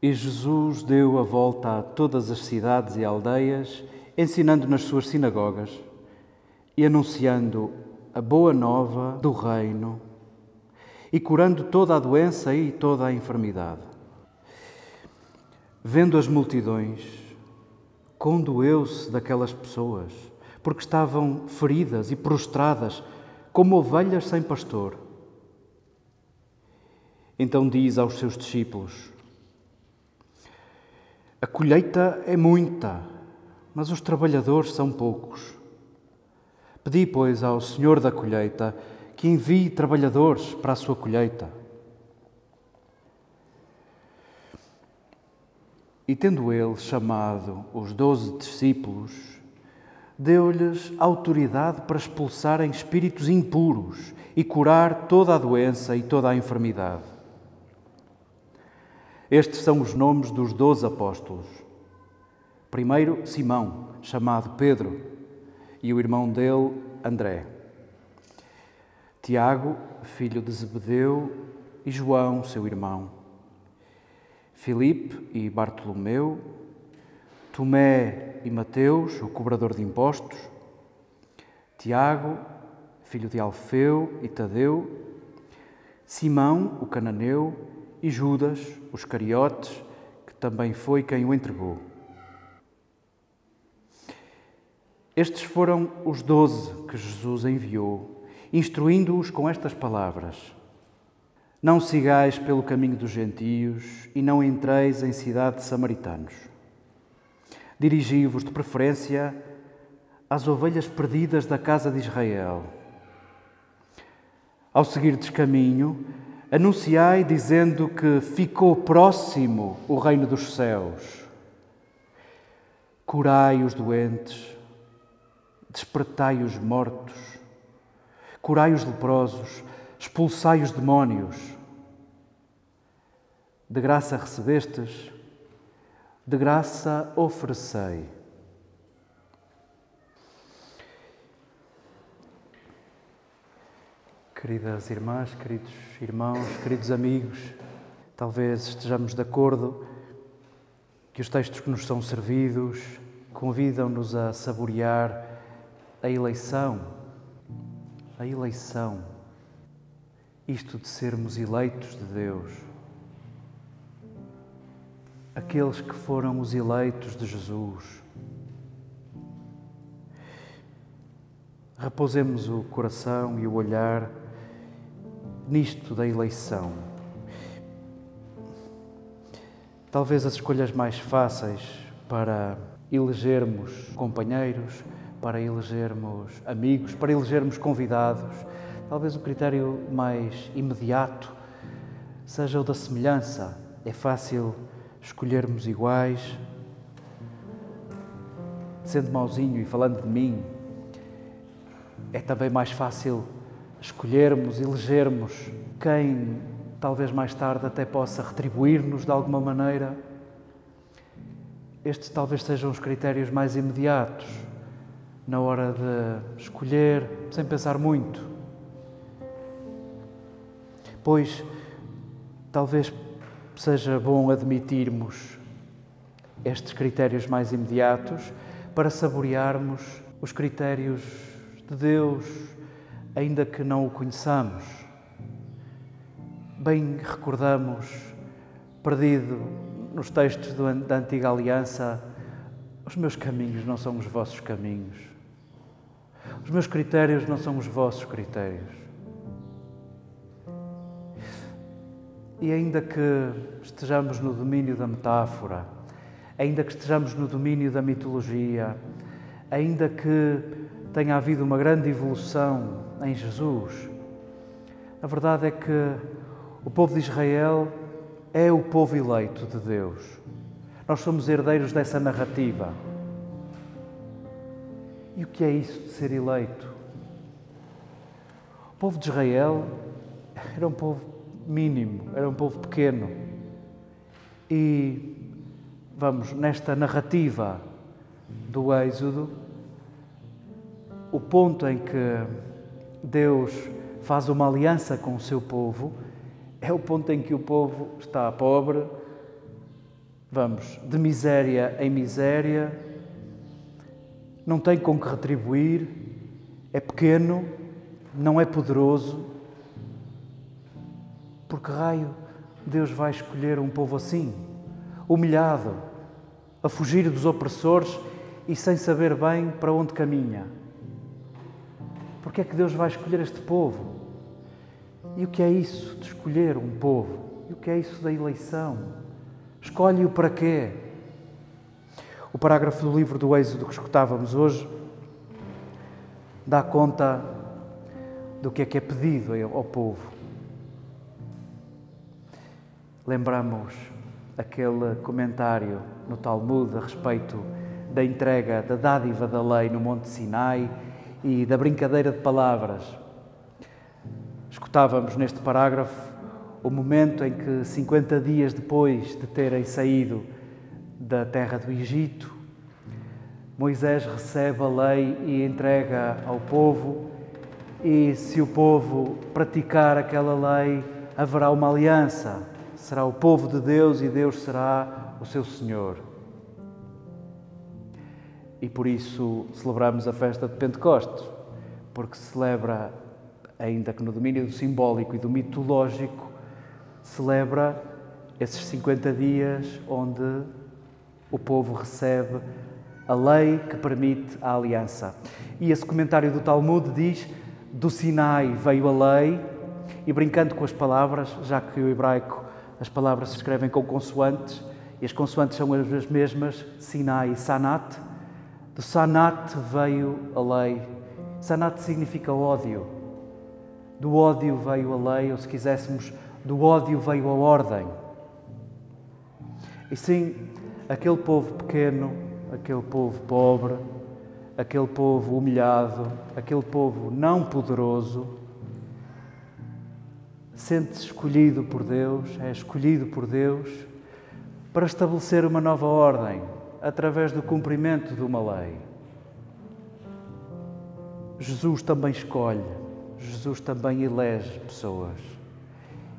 E Jesus deu a volta a todas as cidades e aldeias, ensinando nas suas sinagogas e anunciando a boa nova do Reino e curando toda a doença e toda a enfermidade. Vendo as multidões, condoeu-se daquelas pessoas, porque estavam feridas e prostradas, como ovelhas sem pastor. Então diz aos seus discípulos: a colheita é muita, mas os trabalhadores são poucos. Pedi, pois, ao Senhor da colheita que envie trabalhadores para a sua colheita. E tendo ele chamado os doze discípulos, deu-lhes autoridade para expulsarem espíritos impuros e curar toda a doença e toda a enfermidade. Estes são os nomes dos doze apóstolos. Primeiro, Simão, chamado Pedro, e o irmão dele, André. Tiago, filho de Zebedeu, e João, seu irmão. Filipe e Bartolomeu, Tomé e Mateus, o cobrador de impostos, Tiago, filho de Alfeu e Tadeu, Simão, o cananeu, e Judas, os cariotes, que também foi quem o entregou. Estes foram os doze que Jesus enviou, instruindo-os com estas palavras: Não sigais pelo caminho dos gentios e não entreis em cidade de samaritanos. Dirigi-vos de preferência às ovelhas perdidas da casa de Israel. Ao seguirdes caminho, Anunciai dizendo que ficou próximo o reino dos céus. Curai os doentes, despertai os mortos, curai os leprosos, expulsai os demónios. De graça recebestes, de graça oferecei. Queridas irmãs, queridos irmãos, queridos amigos, talvez estejamos de acordo que os textos que nos são servidos convidam-nos a saborear a eleição, a eleição, isto de sermos eleitos de Deus. Aqueles que foram os eleitos de Jesus. Repousemos o coração e o olhar nisto da eleição. Talvez as escolhas mais fáceis para elegermos companheiros, para elegermos amigos, para elegermos convidados, talvez o critério mais imediato seja o da semelhança. É fácil escolhermos iguais. Sendo mauzinho e falando de mim, é também mais fácil escolhermos, elegermos quem talvez mais tarde até possa retribuir-nos de alguma maneira. Estes talvez sejam os critérios mais imediatos na hora de escolher, sem pensar muito. Pois talvez seja bom admitirmos estes critérios mais imediatos para saborearmos os critérios de Deus, ainda que não o conheçamos. Bem recordamos, perdido nos textos da antiga aliança, os meus caminhos não são os vossos caminhos. Os meus critérios não são os vossos critérios. E ainda que estejamos no domínio da metáfora, ainda que estejamos no domínio da mitologia, ainda que tenha havido uma grande evolução em Jesus, a verdade é que o povo de Israel é o povo eleito de Deus. Nós somos herdeiros dessa narrativa. E o que é isso de ser eleito? O povo de Israel era um povo mínimo, era um povo pequeno. E vamos, nesta narrativa do Êxodo, o ponto em que Deus faz uma aliança com o seu povo é o ponto em que o povo está pobre, vamos, de miséria em miséria, não tem com que retribuir, é pequeno, não é poderoso. Por que raio Deus vai escolher um povo assim, humilhado, a fugir dos opressores e sem saber bem para onde caminha? Porque é que Deus vai escolher este povo? E o que é isso de escolher um povo? E o que é isso da eleição? Escolhe-o para quê? O parágrafo do livro do Êxodo que escutávamos hoje dá conta do que é que é pedido ao povo. Lembramos aquele comentário no Talmud a respeito da entrega da dádiva da lei no Monte Sinai e da brincadeira de palavras Escutávamos neste parágrafo o momento em que, 50 dias depois de terem saído da terra do Egito, Moisés recebe a lei e entrega ao povo, e se o povo praticar aquela lei, haverá uma aliança. Será o povo de Deus e Deus será o seu Senhor. E por isso celebramos a festa de Pentecostes, porque celebra ainda que no domínio do simbólico e do mitológico, celebra esses 50 dias onde o povo recebe a lei que permite a aliança. E esse comentário do Talmud diz: do Sinai veio a lei, e brincando com as palavras, já que o hebraico as palavras se escrevem com consoantes, e as consoantes são as mesmas, Sinai e Sanat, do Sanat veio a lei. Sanat significa ódio. Do ódio veio a lei, ou se quiséssemos, do ódio veio a ordem. E sim, aquele povo pequeno, aquele povo pobre, aquele povo humilhado, aquele povo não poderoso, sente-se escolhido por Deus, é escolhido por Deus para estabelecer uma nova ordem através do cumprimento de uma lei. Jesus também escolhe Jesus também elege pessoas.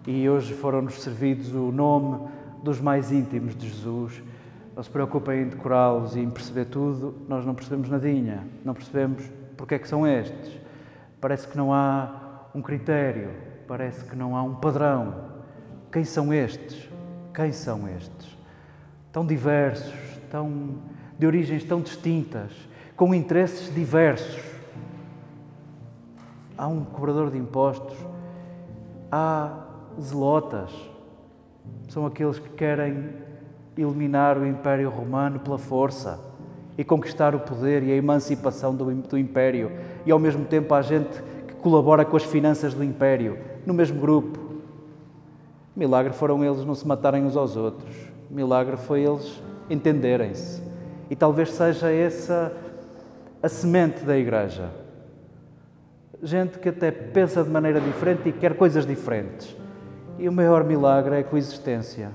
E hoje foram-nos servidos o nome dos mais íntimos de Jesus. Não se preocupem em decorá-los e em perceber tudo, nós não percebemos nadinha, não percebemos porque é que são estes. Parece que não há um critério, parece que não há um padrão. Quem são estes? Quem são estes? Tão diversos, tão de origens tão distintas, com interesses diversos há um cobrador de impostos, há zelotas, são aqueles que querem eliminar o Império Romano pela força e conquistar o poder e a emancipação do, do Império. E ao mesmo tempo há gente que colabora com as finanças do império, no mesmo grupo. Milagre foram eles não se matarem uns aos outros. Milagre foi eles entenderem-se. E talvez seja essa a semente da igreja. Gente que até pensa de maneira diferente e quer coisas diferentes. E o maior milagre é a coexistência.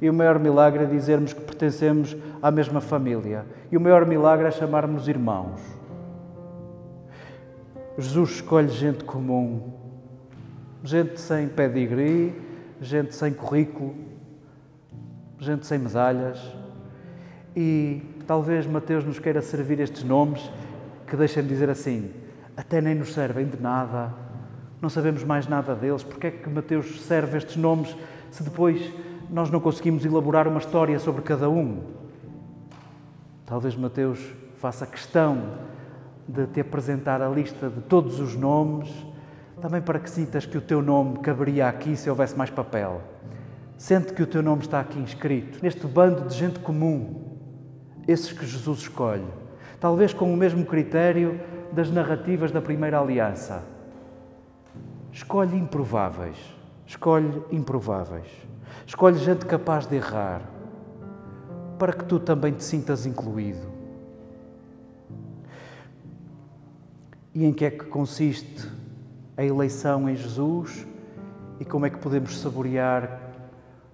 E o maior milagre é dizermos que pertencemos à mesma família. E o maior milagre é chamarmos irmãos. Jesus escolhe gente comum, gente sem pedigree, gente sem currículo, gente sem medalhas. E talvez Mateus nos queira servir estes nomes que deixem de dizer assim: até nem nos servem de nada, não sabemos mais nada deles. Porque é que Mateus serve estes nomes se depois nós não conseguimos elaborar uma história sobre cada um? Talvez Mateus faça questão de te apresentar a lista de todos os nomes, também para que sintas que o teu nome caberia aqui se houvesse mais papel. Sente que o teu nome está aqui inscrito, neste bando de gente comum, esses que Jesus escolhe, talvez com o mesmo critério das narrativas da primeira aliança. Escolhe improváveis, escolhe improváveis, escolhe gente capaz de errar, para que tu também te sintas incluído. E em que é que consiste a eleição em Jesus e como é que podemos saborear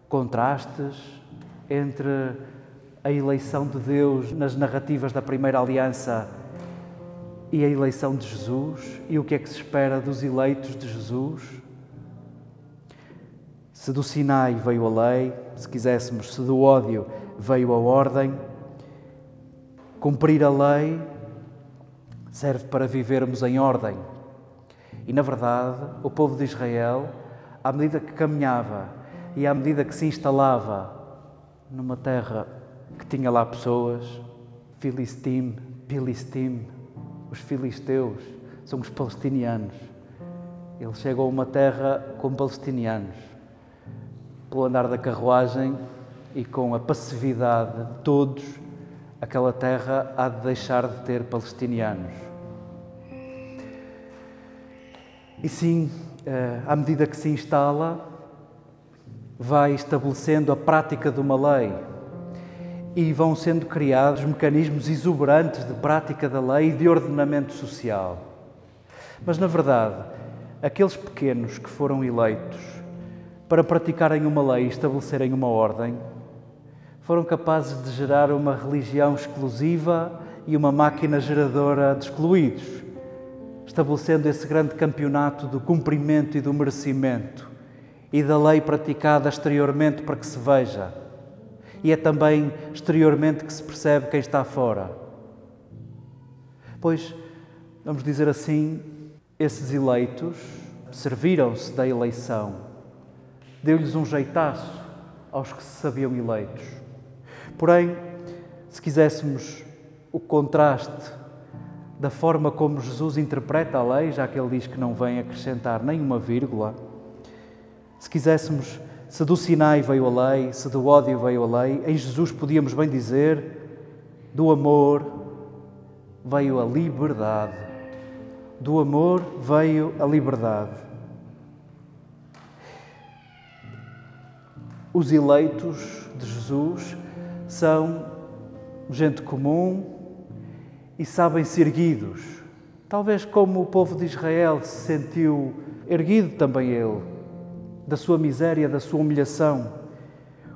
contrastes entre a eleição de Deus nas narrativas da primeira aliança e a eleição de Jesus e o que é que se espera dos eleitos de Jesus? Se do Sinai veio a lei, se quiséssemos, se do ódio veio a ordem, cumprir a lei serve para vivermos em ordem. E, na verdade, o povo de Israel, à medida que caminhava e à medida que se instalava numa terra que tinha lá pessoas, Filistim, Pilistim, os filisteus, são os palestinianos. Ele chegou a uma terra com palestinianos. Pelo andar da carruagem e com a passividade de todos, aquela terra há de deixar de ter palestinianos. E sim, eh, à medida que se instala, vai estabelecendo a prática de uma lei e vão sendo criados mecanismos exuberantes de prática da lei e de ordenamento social. Mas, na verdade, aqueles pequenos que foram eleitos para praticarem uma lei e estabelecerem uma ordem foram capazes de gerar uma religião exclusiva e uma máquina geradora de excluídos estabelecendo esse grande campeonato do cumprimento e do merecimento e da lei praticada exteriormente para que se veja. E é também exteriormente que se percebe quem está fora. Pois, vamos dizer assim, esses eleitos serviram-se da eleição, deu-lhes um jeitaço aos que se sabiam eleitos. Porém, se quiséssemos o contraste da forma como Jesus interpreta a lei, já que ele diz que não vem acrescentar nenhuma vírgula. Se quiséssemos, se do Sinai veio a lei, se do ódio veio a lei, em Jesus podíamos bem dizer: do amor veio a liberdade. Do amor veio a liberdade. Os eleitos de Jesus são gente comum, e sabem-se erguidos, talvez como o povo de Israel se sentiu erguido também ele, da sua miséria, da sua humilhação.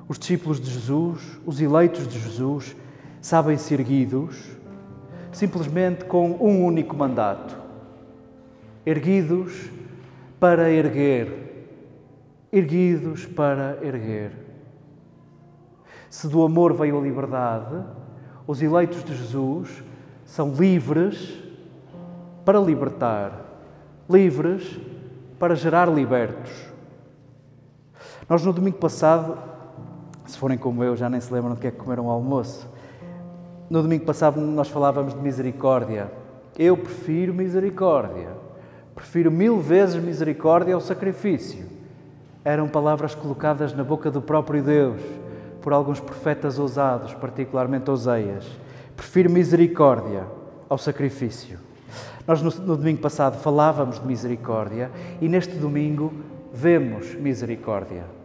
Os discípulos de Jesus, os eleitos de Jesus, sabem-se erguidos simplesmente com um único mandato: erguidos para erguer, erguidos para erguer. Se do amor veio a liberdade, os eleitos de Jesus são livres para libertar, livres para gerar libertos. Nós, no domingo passado, se forem como eu, já nem se lembram do que é que comeram ao almoço. No domingo passado, nós falávamos de misericórdia. Eu prefiro misericórdia. Prefiro mil vezes misericórdia ao sacrifício. Eram palavras colocadas na boca do próprio Deus por alguns profetas ousados, particularmente Oseias. Prefiro misericórdia ao sacrifício. Nós, no, no domingo passado, falávamos de misericórdia e neste domingo vemos misericórdia.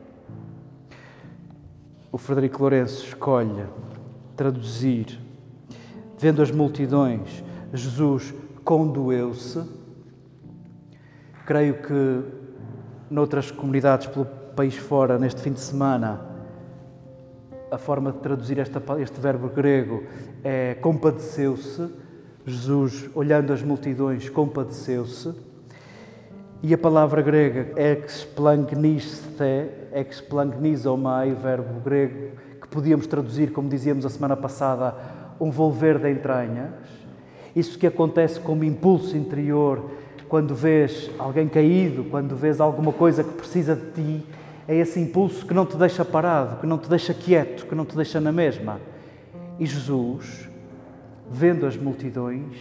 O Frederico Lourenço escolhe traduzir, vendo as multidões, Jesus condoeu-se. Creio que noutras comunidades pelo país fora, neste fim de semana, a forma de traduzir esta, este verbo grego é compadeceu-se. Jesus, olhando as multidões, compadeceu-se. E a palavra grega explagniste, explagnisomai, verbo grego que podíamos traduzir, como dizíamos a semana passada, um volver de entranhas. Isso que acontece como impulso interior quando vês alguém caído, quando vês alguma coisa que precisa de ti, é esse impulso que não te deixa parado, que não te deixa quieto, que não te deixa na mesma. E Jesus, vendo as multidões,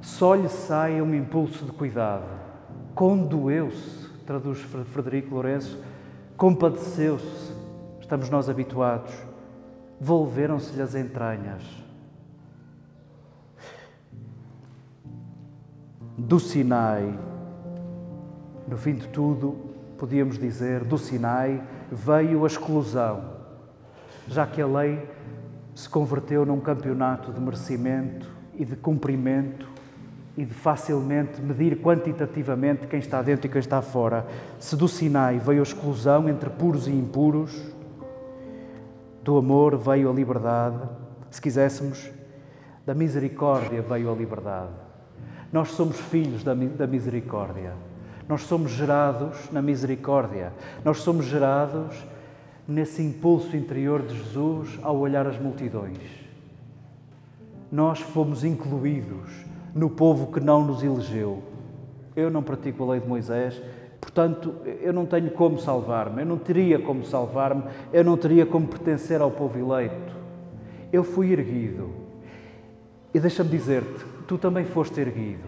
só lhe sai um impulso de cuidado. Condoeu-se, traduz Frederico Lourenço, compadeceu-se. Estamos nós habituados. Volveram-se-lhe as entranhas. Do Sinai, no fim de tudo, podíamos dizer, do Sinai veio a exclusão, já que a lei se converteu num campeonato de merecimento e de cumprimento e de facilmente medir quantitativamente quem está dentro e quem está fora. Se do Sinai veio a exclusão entre puros e impuros, do amor veio a liberdade, se quiséssemos, da misericórdia veio a liberdade. Nós somos filhos da, da misericórdia. Nós somos gerados na misericórdia. Nós somos gerados nesse impulso interior de Jesus ao olhar as multidões. Nós fomos incluídos no povo que não nos elegeu. Eu não pratico a lei de Moisés, portanto, eu não tenho como salvar-me, eu não teria como salvar-me, eu não teria como pertencer ao povo eleito. Eu fui erguido. E deixa-me dizer-te, tu também foste erguido.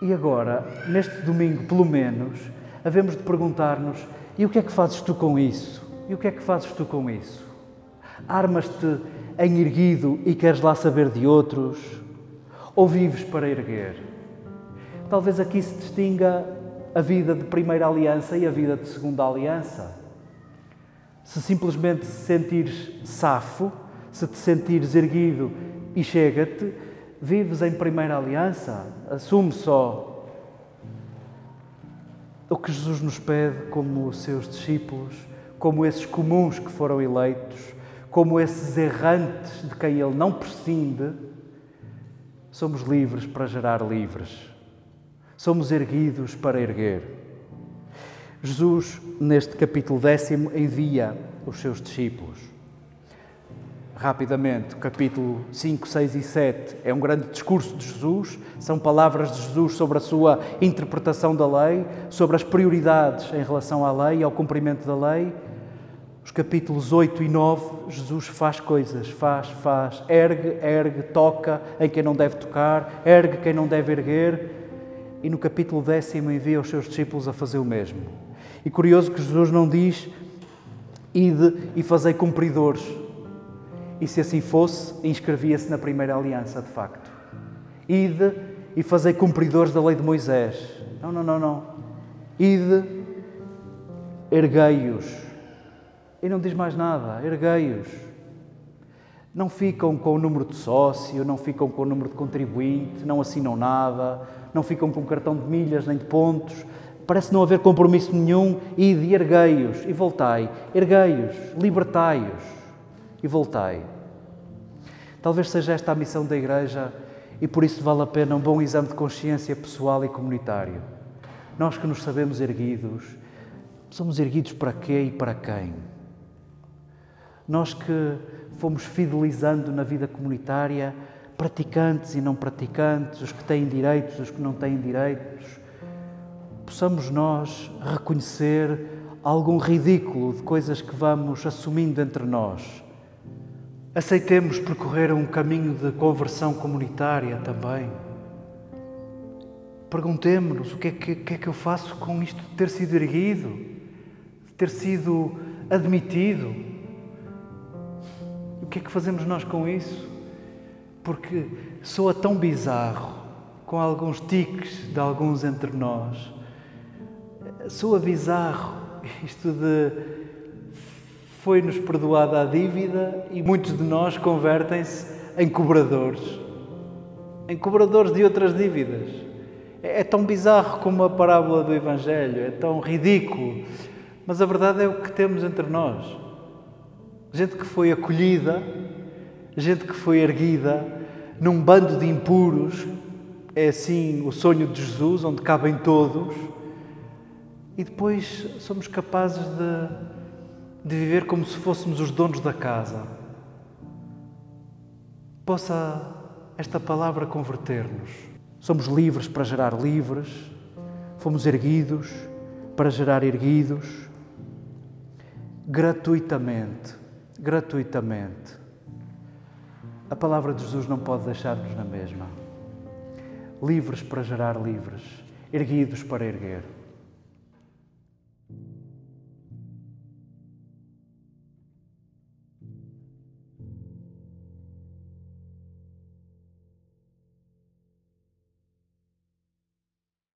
E agora, neste domingo, pelo menos, havemos de perguntar-nos: e o que é que fazes tu com isso? E o que é que fazes tu com isso? Armas-te em erguido e queres lá saber de outros? Ou vives para erguer? Talvez aqui se distinga a vida de primeira aliança e a vida de segunda aliança. Se simplesmente se sentires safo, se te sentires erguido e chega-te, vives em primeira aliança, assume só o que Jesus nos pede como seus discípulos, como esses comuns que foram eleitos, como esses errantes de quem Ele não prescinde, somos livres para gerar livres. Somos erguidos para erguer. Jesus, neste capítulo décimo, envia os seus discípulos rapidamente, capítulo 5, 6 e 7, é um grande discurso de Jesus, são palavras de Jesus sobre a sua interpretação da lei, sobre as prioridades em relação à lei e ao cumprimento da lei. Os capítulos 8 e 9, Jesus faz coisas, faz, faz, ergue, ergue, toca em quem não deve tocar, ergue quem não deve erguer. E no capítulo décimo envia os seus discípulos a fazer o mesmo. E curioso que Jesus não diz, ide e fazei cumpridores e se assim fosse, inscrevia-se na primeira aliança, de facto. Ide e fazei cumpridores da lei de Moisés. Não, não, não, não. Ide, erguei-os. E não diz mais nada, erguei-os. Não ficam com o número de sócio, não ficam com o número de contribuinte, não assinam nada, não ficam com cartão de milhas nem de pontos. Parece não haver compromisso nenhum. Ide, erguei-os e voltai. Erguei-os, libertai-os e voltai. Talvez seja esta a missão da Igreja e por isso vale a pena um bom exame de consciência pessoal e comunitário. Nós que nos sabemos erguidos, somos erguidos para quê e para quem? Nós que fomos fidelizando na vida comunitária praticantes e não praticantes, os que têm direitos, os que não têm direitos, possamos nós reconhecer algum ridículo de coisas que vamos assumindo entre nós Aceitemos percorrer um caminho de conversão comunitária também. Perguntemos-nos o que é que, que, é que eu faço com isto de ter sido erguido, de ter sido admitido. O que é que fazemos nós com isso? Porque soa tão bizarro, com alguns tiques de alguns entre nós. Soa bizarro isto de foi-nos perdoada a dívida e muitos de nós convertem-se em cobradores, em cobradores de outras dívidas. É tão bizarro como a parábola do Evangelho, é tão ridículo, mas a verdade é o que temos entre nós. Gente que foi acolhida, gente que foi erguida num bando de impuros, é assim o sonho de Jesus, onde cabem todos, e depois somos capazes de, de viver como se fôssemos os donos da casa. Possa esta palavra converter-nos. Somos livres para gerar livres, fomos erguidos para gerar erguidos, gratuitamente, gratuitamente. A palavra de Jesus não pode deixar-nos na mesma. Livres para gerar livres, erguidos para erguer.